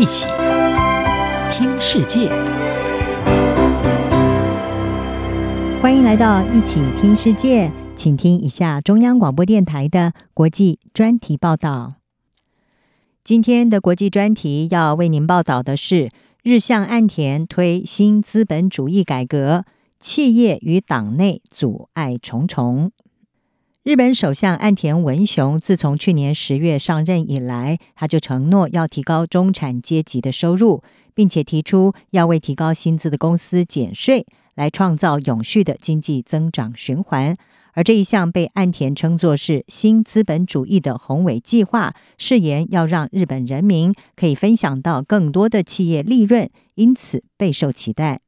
一起听世界，欢迎来到一起听世界，请听一下中央广播电台的国际专题报道。今天的国际专题要为您报道的是：日向岸田推新资本主义改革，企业与党内阻碍重重。日本首相岸田文雄自从去年十月上任以来，他就承诺要提高中产阶级的收入，并且提出要为提高薪资的公司减税，来创造永续的经济增长循环。而这一项被岸田称作是新资本主义的宏伟计划，誓言要让日本人民可以分享到更多的企业利润，因此备受期待。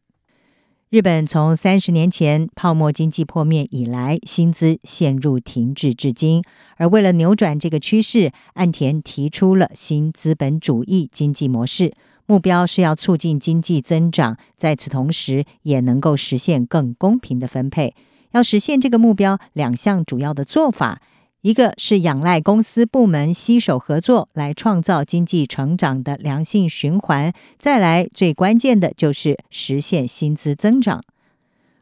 日本从三十年前泡沫经济破灭以来，薪资陷入停滞至今。而为了扭转这个趋势，岸田提出了新资本主义经济模式，目标是要促进经济增长，在此同时也能够实现更公平的分配。要实现这个目标，两项主要的做法。一个是仰赖公司部门携手合作来创造经济成长的良性循环，再来最关键的就是实现薪资增长。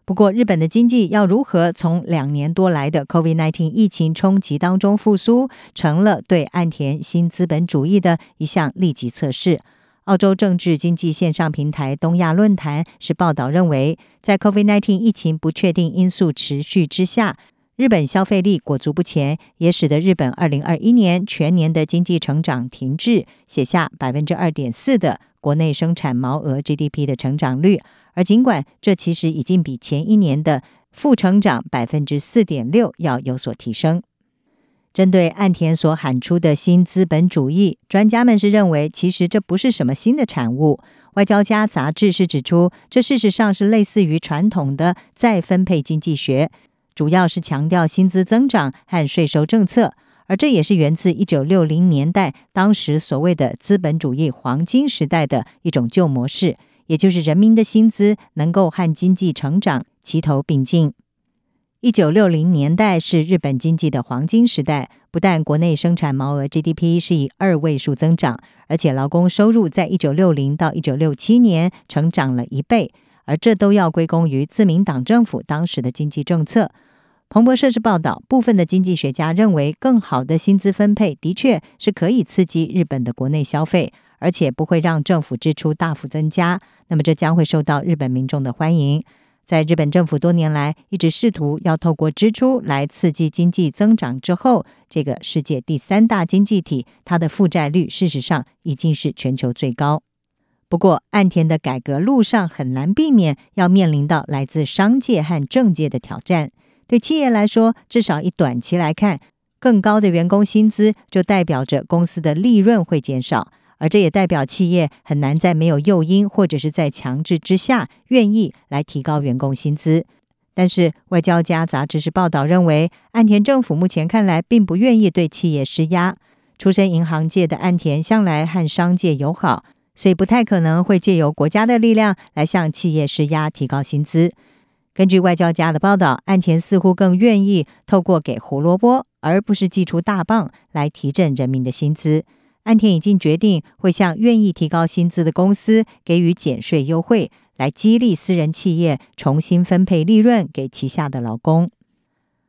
不过，日本的经济要如何从两年多来的 COVID-19 疫情冲击当中复苏，成了对岸田新资本主义的一项立即测试。澳洲政治经济线上平台东亚论坛是报道认为，在 COVID-19 疫情不确定因素持续之下。日本消费力裹足不前，也使得日本二零二一年全年的经济成长停滞，写下百分之二点四的国内生产毛额 GDP 的成长率。而尽管这其实已经比前一年的负成长百分之四点六要有所提升。针对岸田所喊出的新资本主义，专家们是认为，其实这不是什么新的产物。外交家杂志是指出，这事实上是类似于传统的再分配经济学。主要是强调薪资增长和税收政策，而这也是源自一九六零年代当时所谓的资本主义黄金时代的一种旧模式，也就是人民的薪资能够和经济成长齐头并进。一九六零年代是日本经济的黄金时代，不但国内生产毛额 GDP 是以二位数增长，而且劳工收入在一九六零到一九六七年成长了一倍，而这都要归功于自民党政府当时的经济政策。彭博社是报道，部分的经济学家认为，更好的薪资分配的确是可以刺激日本的国内消费，而且不会让政府支出大幅增加。那么，这将会受到日本民众的欢迎。在日本政府多年来一直试图要透过支出来刺激经济增长之后，这个世界第三大经济体，它的负债率事实上已经是全球最高。不过，岸田的改革路上很难避免要面临到来自商界和政界的挑战。对企业来说，至少以短期来看，更高的员工薪资就代表着公司的利润会减少，而这也代表企业很难在没有诱因或者是在强制之下愿意来提高员工薪资。但是，外交家杂志是报道认为，岸田政府目前看来并不愿意对企业施压。出身银行界的岸田向来和商界友好，所以不太可能会借由国家的力量来向企业施压提高薪资。根据外交家的报道，岸田似乎更愿意透过给胡萝卜，而不是祭出大棒来提振人民的薪资。岸田已经决定会向愿意提高薪资的公司给予减税优惠，来激励私人企业重新分配利润给旗下的劳工。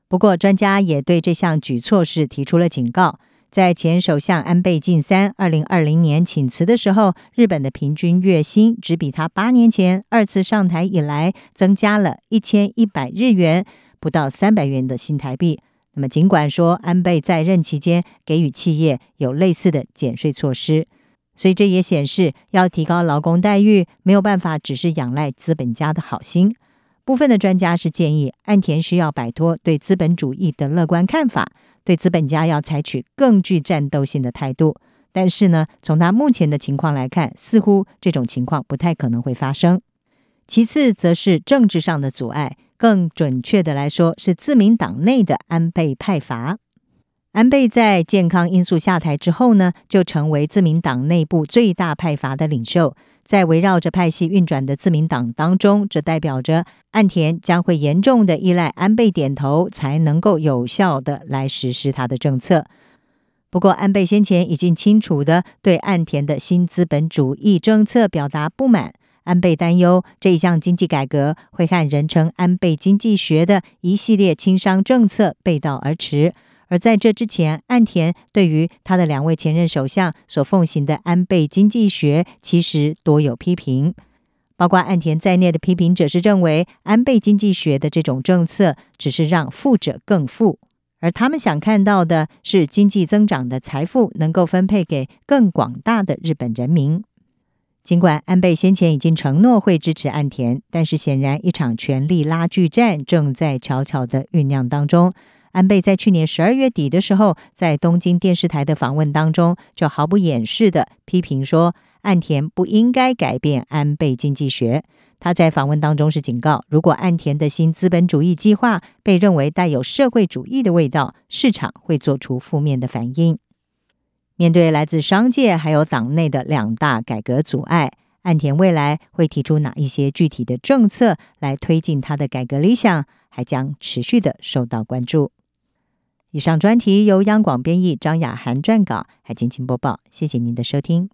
不过，专家也对这项举措是提出了警告。在前首相安倍晋三二零二零年请辞的时候，日本的平均月薪只比他八年前二次上台以来增加了一千一百日元，不到三百元的新台币。那么，尽管说安倍在任期间给予企业有类似的减税措施，所以这也显示要提高劳工待遇，没有办法只是仰赖资本家的好心。部分的专家是建议岸田需要摆脱对资本主义的乐观看法。对资本家要采取更具战斗性的态度，但是呢，从他目前的情况来看，似乎这种情况不太可能会发生。其次，则是政治上的阻碍，更准确的来说，是自民党内的安倍派阀。安倍在健康因素下台之后呢，就成为自民党内部最大派阀的领袖。在围绕着派系运转的自民党当中，这代表着岸田将会严重的依赖安倍点头，才能够有效的来实施他的政策。不过，安倍先前已经清楚的对岸田的新资本主义政策表达不满。安倍担忧这一项经济改革会和人称“安倍经济学”的一系列轻商政策背道而驰。而在这之前，岸田对于他的两位前任首相所奉行的安倍经济学，其实多有批评。包括岸田在内的批评者是认为，安倍经济学的这种政策只是让富者更富，而他们想看到的是经济增长的财富能够分配给更广大的日本人民。尽管安倍先前已经承诺会支持岸田，但是显然一场权力拉锯战正在悄悄地酝酿当中。安倍在去年十二月底的时候，在东京电视台的访问当中，就毫不掩饰的批评说，岸田不应该改变安倍经济学。他在访问当中是警告，如果岸田的新资本主义计划被认为带有社会主义的味道，市场会做出负面的反应。面对来自商界还有党内的两大改革阻碍，岸田未来会提出哪一些具体的政策来推进他的改革理想，还将持续的受到关注。以上专题由央广编译，张雅涵撰稿，还进行播报。谢谢您的收听。